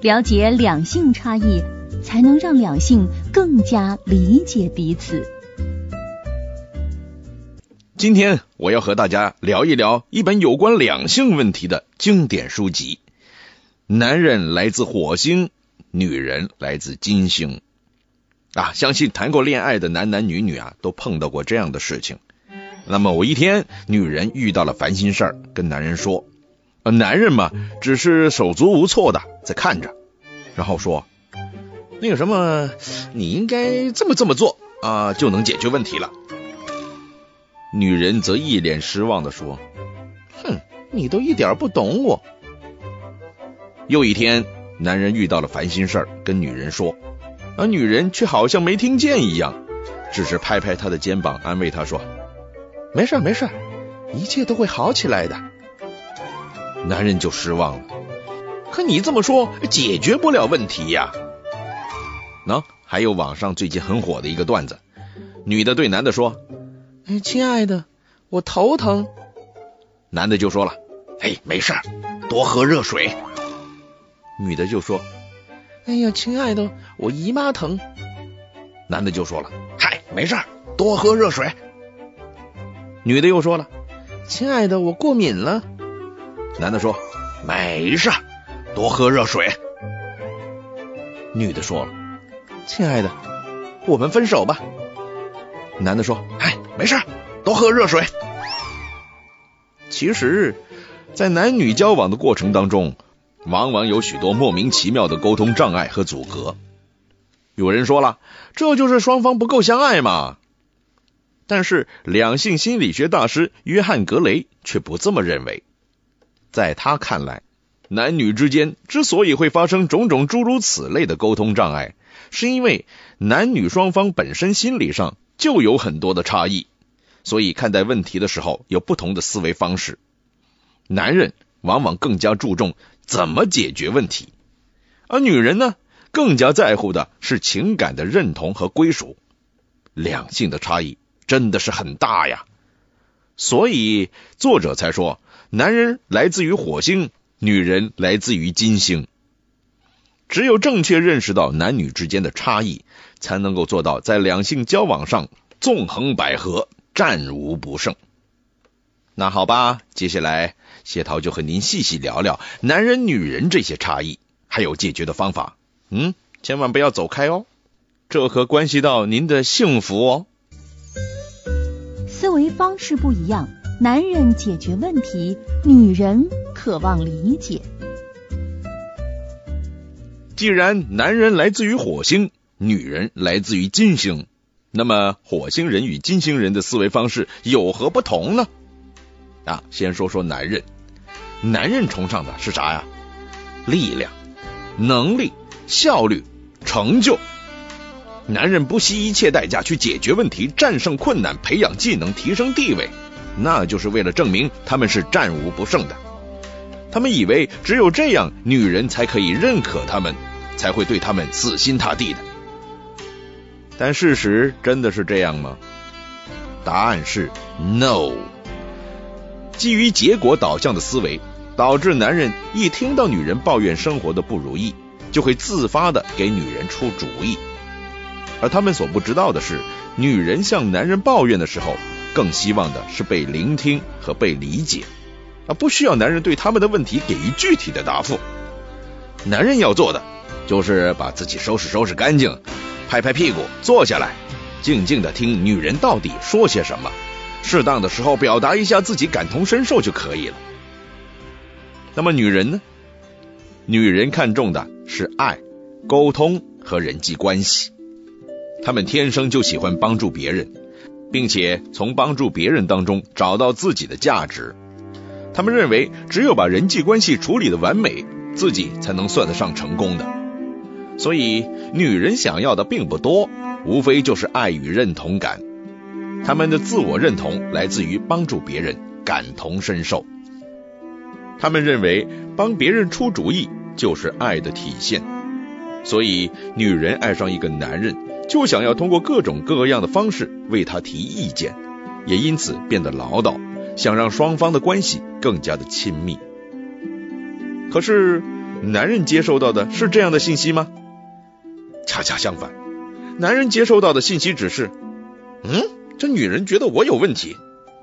了解两性差异，才能让两性更加理解彼此。今天我要和大家聊一聊一本有关两性问题的经典书籍。男人来自火星，女人来自金星。啊，相信谈过恋爱的男男女女啊，都碰到过这样的事情。那么，某一天，女人遇到了烦心事儿，跟男人说：“呃，男人嘛，只是手足无措的在看着，然后说，那个什么，你应该这么这么做啊，就能解决问题了。”女人则一脸失望的说：“哼，你都一点不懂我。”又一天，男人遇到了烦心事儿，跟女人说，而女人却好像没听见一样，只是拍拍他的肩膀，安慰他说：“没事没事，一切都会好起来的。”男人就失望了。可你这么说，解决不了问题呀。喏，还有网上最近很火的一个段子，女的对男的说。哎，亲爱的，我头疼。男的就说了：“哎，没事，多喝热水。”女的就说：“哎呀，亲爱的，我姨妈疼。”男的就说了：“嗨，没事，多喝热水。”女的又说了：“亲爱的，我过敏了。”男的说：“没事，多喝热水。”女的说了：“亲爱的，我们分手吧。”男的说：“哎。”没事，多喝热水。其实，在男女交往的过程当中，往往有许多莫名其妙的沟通障碍和阻隔。有人说了，这就是双方不够相爱嘛。但是，两性心理学大师约翰·格雷却不这么认为。在他看来，男女之间之所以会发生种种诸如此类的沟通障碍，是因为男女双方本身心理上。就有很多的差异，所以看待问题的时候有不同的思维方式。男人往往更加注重怎么解决问题，而女人呢，更加在乎的是情感的认同和归属。两性的差异真的是很大呀，所以作者才说，男人来自于火星，女人来自于金星。只有正确认识到男女之间的差异，才能够做到在两性交往上纵横捭阖，战无不胜。那好吧，接下来谢涛就和您细细聊聊男人、女人这些差异，还有解决的方法。嗯，千万不要走开哦，这可关系到您的幸福哦。思维方式不一样，男人解决问题，女人渴望理解。既然男人来自于火星，女人来自于金星，那么火星人与金星人的思维方式有何不同呢？啊，先说说男人，男人崇尚的是啥呀？力量、能力、效率、成就。男人不惜一切代价去解决问题、战胜困难、培养技能、提升地位，那就是为了证明他们是战无不胜的。他们以为只有这样，女人才可以认可他们。才会对他们死心塌地的，但事实真的是这样吗？答案是 no。基于结果导向的思维，导致男人一听到女人抱怨生活的不如意，就会自发的给女人出主意。而他们所不知道的是，女人向男人抱怨的时候，更希望的是被聆听和被理解，而不需要男人对他们的问题给予具体的答复。男人要做的。就是把自己收拾收拾干净，拍拍屁股坐下来，静静的听女人到底说些什么，适当的时候表达一下自己感同身受就可以了。那么女人呢？女人看重的是爱、沟通和人际关系，她们天生就喜欢帮助别人，并且从帮助别人当中找到自己的价值。他们认为，只有把人际关系处理的完美，自己才能算得上成功的。所以，女人想要的并不多，无非就是爱与认同感。他们的自我认同来自于帮助别人，感同身受。他们认为帮别人出主意就是爱的体现。所以，女人爱上一个男人，就想要通过各种各样的方式为他提意见，也因此变得唠叨，想让双方的关系更加的亲密。可是，男人接收到的是这样的信息吗？恰恰相反，男人接收到的信息只是：嗯，这女人觉得我有问题，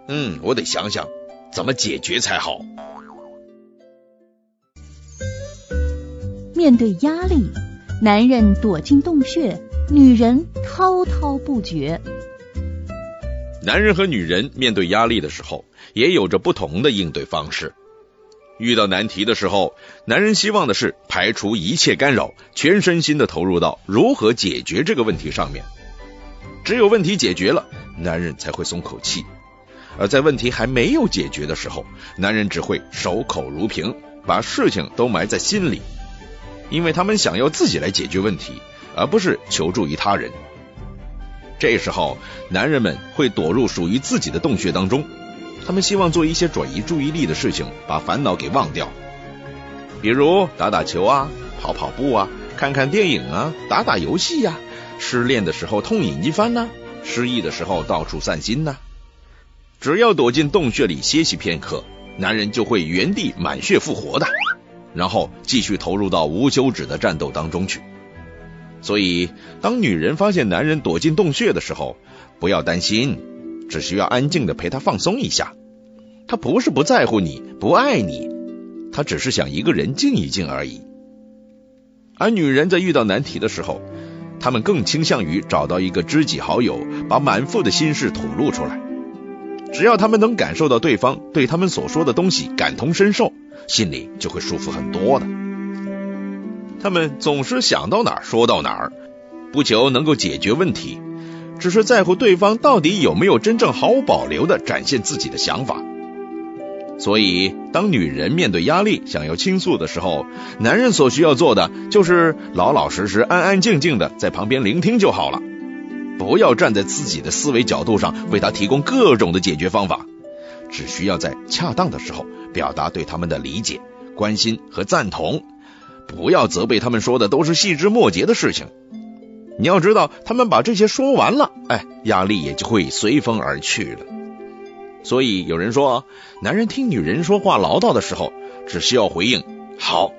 嗯，我得想想怎么解决才好。面对压力，男人躲进洞穴，女人滔滔不绝。男人和女人面对压力的时候，也有着不同的应对方式。遇到难题的时候，男人希望的是排除一切干扰，全身心的投入到如何解决这个问题上面。只有问题解决了，男人才会松口气；而在问题还没有解决的时候，男人只会守口如瓶，把事情都埋在心里，因为他们想要自己来解决问题，而不是求助于他人。这时候，男人们会躲入属于自己的洞穴当中。他们希望做一些转移注意力的事情，把烦恼给忘掉，比如打打球啊、跑跑步啊、看看电影啊、打打游戏呀。失恋的时候痛饮一番呢，失意的时候到处散心呢。只要躲进洞穴里歇息片刻，男人就会原地满血复活的，然后继续投入到无休止的战斗当中去。所以，当女人发现男人躲进洞穴的时候，不要担心。只需要安静的陪他放松一下，他不是不在乎你，不爱你，他只是想一个人静一静而已。而女人在遇到难题的时候，她们更倾向于找到一个知己好友，把满腹的心事吐露出来。只要他们能感受到对方对他们所说的东西感同身受，心里就会舒服很多的。他们总是想到哪儿说到哪儿，不求能够解决问题。只是在乎对方到底有没有真正毫无保留的展现自己的想法，所以当女人面对压力想要倾诉的时候，男人所需要做的就是老老实实、安安静静的在旁边聆听就好了，不要站在自己的思维角度上为他提供各种的解决方法，只需要在恰当的时候表达对他们的理解、关心和赞同，不要责备他们说的都是细枝末节的事情。你要知道，他们把这些说完了，哎，压力也就会随风而去了。所以有人说，男人听女人说话唠叨的时候，只需要回应“好”“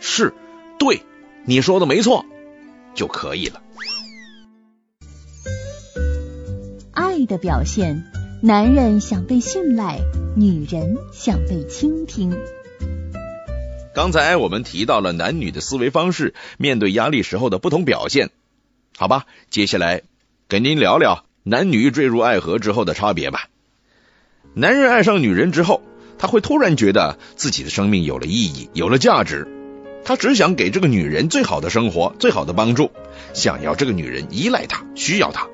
是”“对”，你说的没错就可以了。爱的表现，男人想被信赖，女人想被倾听。刚才我们提到了男女的思维方式，面对压力时候的不同表现。好吧，接下来跟您聊聊男女坠入爱河之后的差别吧。男人爱上女人之后，他会突然觉得自己的生命有了意义，有了价值。他只想给这个女人最好的生活，最好的帮助，想要这个女人依赖他，需要他。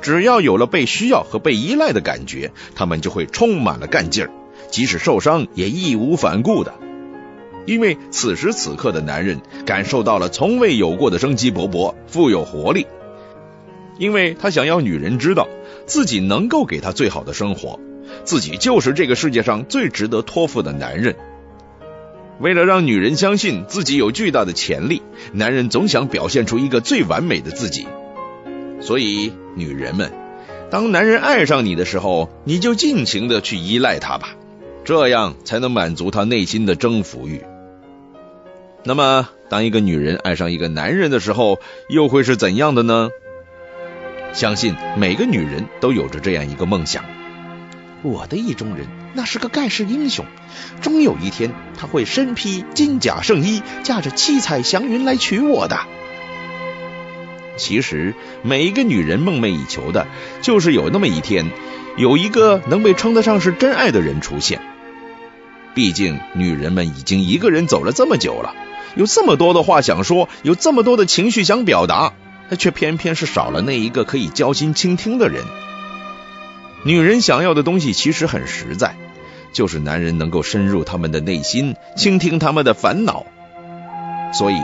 只要有了被需要和被依赖的感觉，他们就会充满了干劲儿，即使受伤也义无反顾的。因为此时此刻的男人感受到了从未有过的生机勃勃、富有活力，因为他想要女人知道自己能够给她最好的生活，自己就是这个世界上最值得托付的男人。为了让女人相信自己有巨大的潜力，男人总想表现出一个最完美的自己。所以，女人们，当男人爱上你的时候，你就尽情的去依赖他吧，这样才能满足他内心的征服欲。那么，当一个女人爱上一个男人的时候，又会是怎样的呢？相信每个女人都有着这样一个梦想：我的意中人那是个盖世英雄，终有一天他会身披金甲圣衣，驾着七彩祥云来娶我的。其实，每一个女人梦寐以求的，就是有那么一天，有一个能被称得上是真爱的人出现。毕竟，女人们已经一个人走了这么久了。有这么多的话想说，有这么多的情绪想表达，却偏偏是少了那一个可以交心倾听的人。女人想要的东西其实很实在，就是男人能够深入他们的内心，倾听他们的烦恼。所以，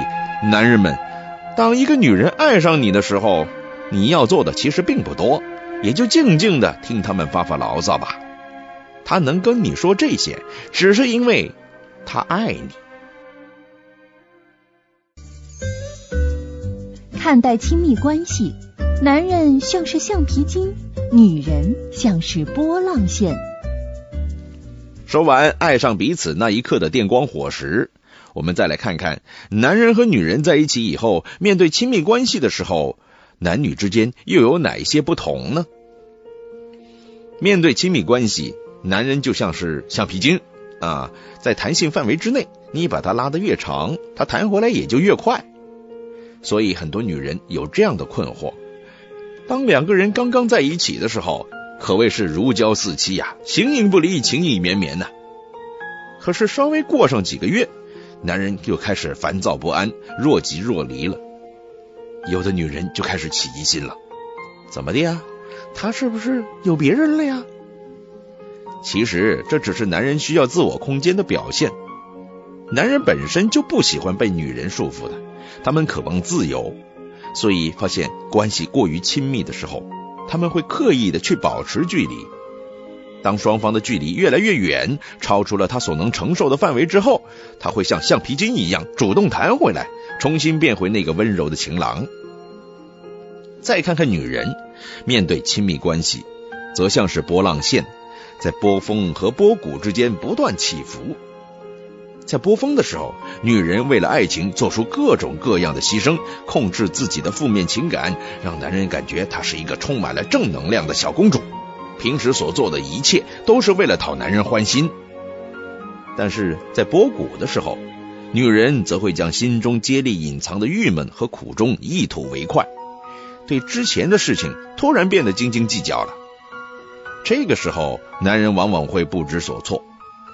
男人们，当一个女人爱上你的时候，你要做的其实并不多，也就静静的听他们发发牢骚吧。他能跟你说这些，只是因为他爱你。看待亲密关系，男人像是橡皮筋，女人像是波浪线。说完爱上彼此那一刻的电光火石，我们再来看看男人和女人在一起以后，面对亲密关系的时候，男女之间又有哪些不同呢？面对亲密关系，男人就像是橡皮筋啊，在弹性范围之内，你把它拉得越长，它弹回来也就越快。所以很多女人有这样的困惑：当两个人刚刚在一起的时候，可谓是如胶似漆呀，形影不离，情意绵绵呐。可是稍微过上几个月，男人就开始烦躁不安，若即若离了。有的女人就开始起疑心了：怎么的呀？他是不是有别人了呀？其实这只是男人需要自我空间的表现。男人本身就不喜欢被女人束缚的，他们渴望自由，所以发现关系过于亲密的时候，他们会刻意的去保持距离。当双方的距离越来越远，超出了他所能承受的范围之后，他会像橡皮筋一样主动弹回来，重新变回那个温柔的情郎。再看看女人，面对亲密关系，则像是波浪线，在波峰和波谷之间不断起伏。在波峰的时候，女人为了爱情做出各种各样的牺牲，控制自己的负面情感，让男人感觉她是一个充满了正能量的小公主。平时所做的一切都是为了讨男人欢心。但是在波谷的时候，女人则会将心中接力隐藏的郁闷和苦衷一吐为快。对之前的事情突然变得斤斤计较了，这个时候男人往往会不知所措，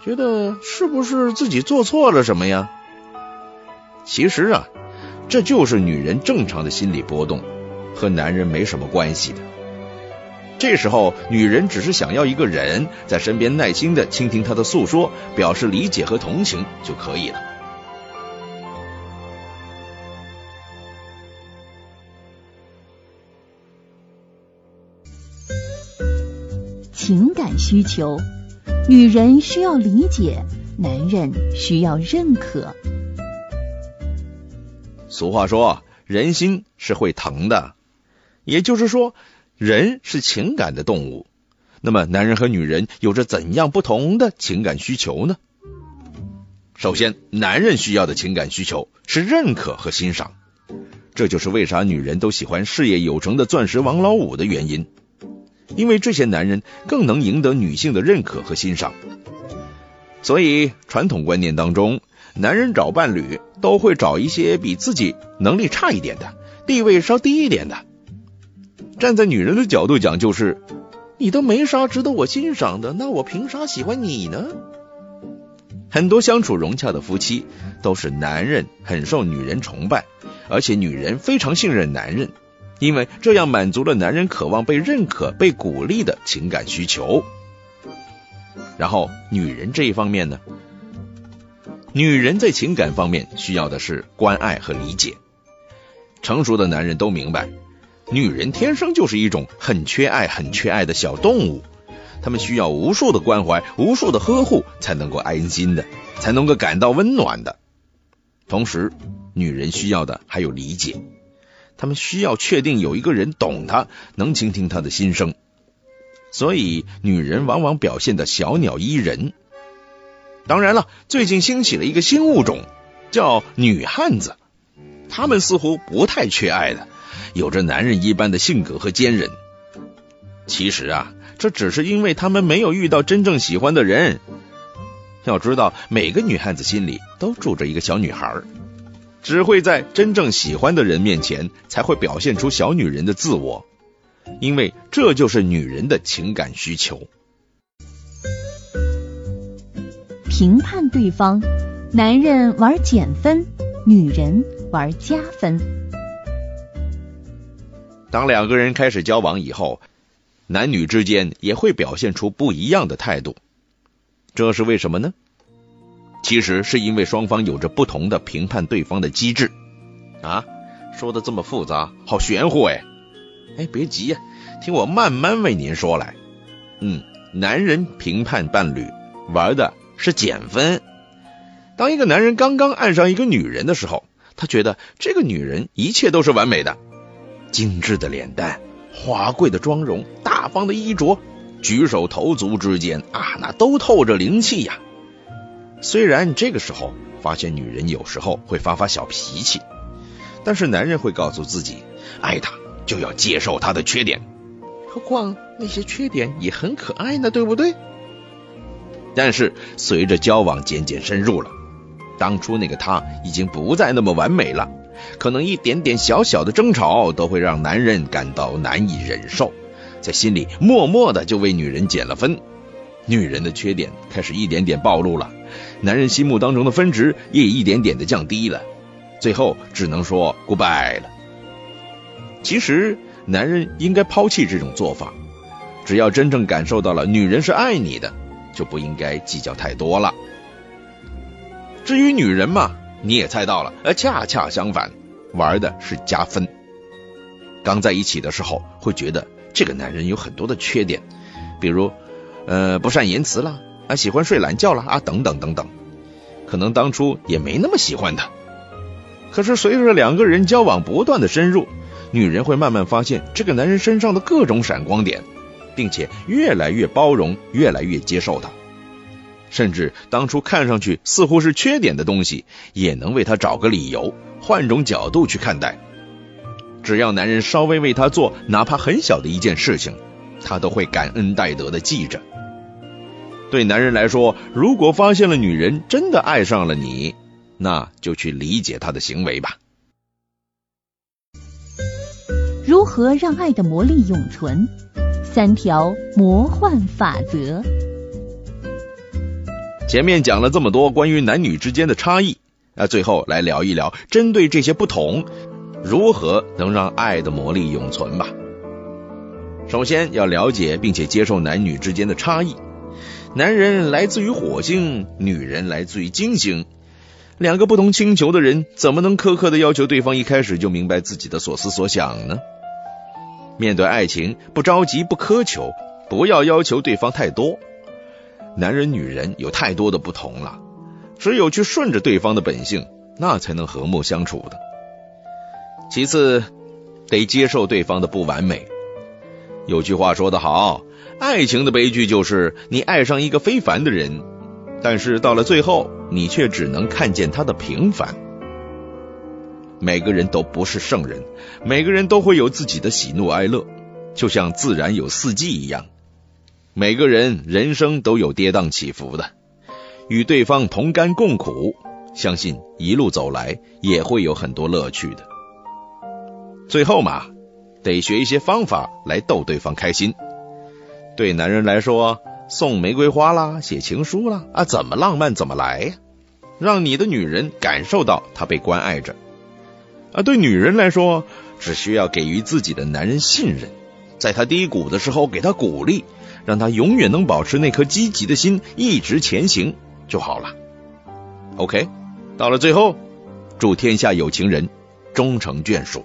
觉得是不是自己做错了什么呀？其实啊，这就是女人正常的心理波动，和男人没什么关系的。这时候女人只是想要一个人在身边耐心的倾听她的诉说，表示理解和同情就可以了。情感需求，女人需要理解，男人需要认可。俗话说，人心是会疼的，也就是说，人是情感的动物。那么，男人和女人有着怎样不同的情感需求呢？首先，男人需要的情感需求是认可和欣赏，这就是为啥女人都喜欢事业有成的钻石王老五的原因。因为这些男人更能赢得女性的认可和欣赏，所以传统观念当中，男人找伴侣都会找一些比自己能力差一点的、地位稍低一点的。站在女人的角度讲，就是你都没啥值得我欣赏的，那我凭啥喜欢你呢？很多相处融洽的夫妻都是男人很受女人崇拜，而且女人非常信任男人。因为这样满足了男人渴望被认可、被鼓励的情感需求。然后，女人这一方面呢？女人在情感方面需要的是关爱和理解。成熟的男人都明白，女人天生就是一种很缺爱、很缺爱的小动物，他们需要无数的关怀、无数的呵护，才能够安心的，才能够感到温暖的。同时，女人需要的还有理解。他们需要确定有一个人懂他，能倾听他的心声，所以女人往往表现的小鸟依人。当然了，最近兴起了一个新物种，叫女汉子，她们似乎不太缺爱的，有着男人一般的性格和坚韧。其实啊，这只是因为他们没有遇到真正喜欢的人。要知道，每个女汉子心里都住着一个小女孩。只会在真正喜欢的人面前，才会表现出小女人的自我，因为这就是女人的情感需求。评判对方，男人玩减分，女人玩加分。当两个人开始交往以后，男女之间也会表现出不一样的态度，这是为什么呢？其实是因为双方有着不同的评判对方的机制啊，说的这么复杂，好玄乎哎！哎，别急呀，听我慢慢为您说来。嗯，男人评判伴侣玩的是减分。当一个男人刚刚爱上一个女人的时候，他觉得这个女人一切都是完美的，精致的脸蛋、华贵的妆容、大方的衣着，举手投足之间啊，那都透着灵气呀。虽然这个时候发现女人有时候会发发小脾气，但是男人会告诉自己，爱她就要接受她的缺点，何况那些缺点也很可爱呢，对不对？但是随着交往渐渐深入了，当初那个她已经不再那么完美了，可能一点点小小的争吵都会让男人感到难以忍受。在心里默默的就为女人减了分，女人的缺点开始一点点暴露了，男人心目当中的分值也一点点的降低了，最后只能说 goodbye 了。其实男人应该抛弃这种做法，只要真正感受到了女人是爱你的，就不应该计较太多了。至于女人嘛，你也猜到了，呃，恰恰相反，玩的是加分。刚在一起的时候会觉得。这个男人有很多的缺点，比如，呃，不善言辞啦，啊，喜欢睡懒觉啦，啊，等等等等。可能当初也没那么喜欢他，可是随着两个人交往不断的深入，女人会慢慢发现这个男人身上的各种闪光点，并且越来越包容，越来越接受他。甚至当初看上去似乎是缺点的东西，也能为他找个理由，换种角度去看待。只要男人稍微为他做哪怕很小的一件事情，他都会感恩戴德的记着。对男人来说，如果发现了女人真的爱上了你，那就去理解她的行为吧。如何让爱的魔力永存？三条魔幻法则。前面讲了这么多关于男女之间的差异，那最后来聊一聊针对这些不同。如何能让爱的魔力永存吧？首先要了解并且接受男女之间的差异。男人来自于火星，女人来自于金星，两个不同星球的人怎么能苛刻的要求对方一开始就明白自己的所思所想呢？面对爱情，不着急，不苛求，不要要求对方太多。男人女人有太多的不同了，只有去顺着对方的本性，那才能和睦相处的。其次，得接受对方的不完美。有句话说得好，爱情的悲剧就是你爱上一个非凡的人，但是到了最后，你却只能看见他的平凡。每个人都不是圣人，每个人都会有自己的喜怒哀乐，就像自然有四季一样。每个人人生都有跌宕起伏的，与对方同甘共苦，相信一路走来也会有很多乐趣的。最后嘛，得学一些方法来逗对方开心。对男人来说，送玫瑰花啦，写情书啦，啊，怎么浪漫怎么来呀，让你的女人感受到她被关爱着。啊，对女人来说，只需要给予自己的男人信任，在他低谷的时候给他鼓励，让他永远能保持那颗积极的心，一直前行就好了。OK，到了最后，祝天下有情人终成眷属。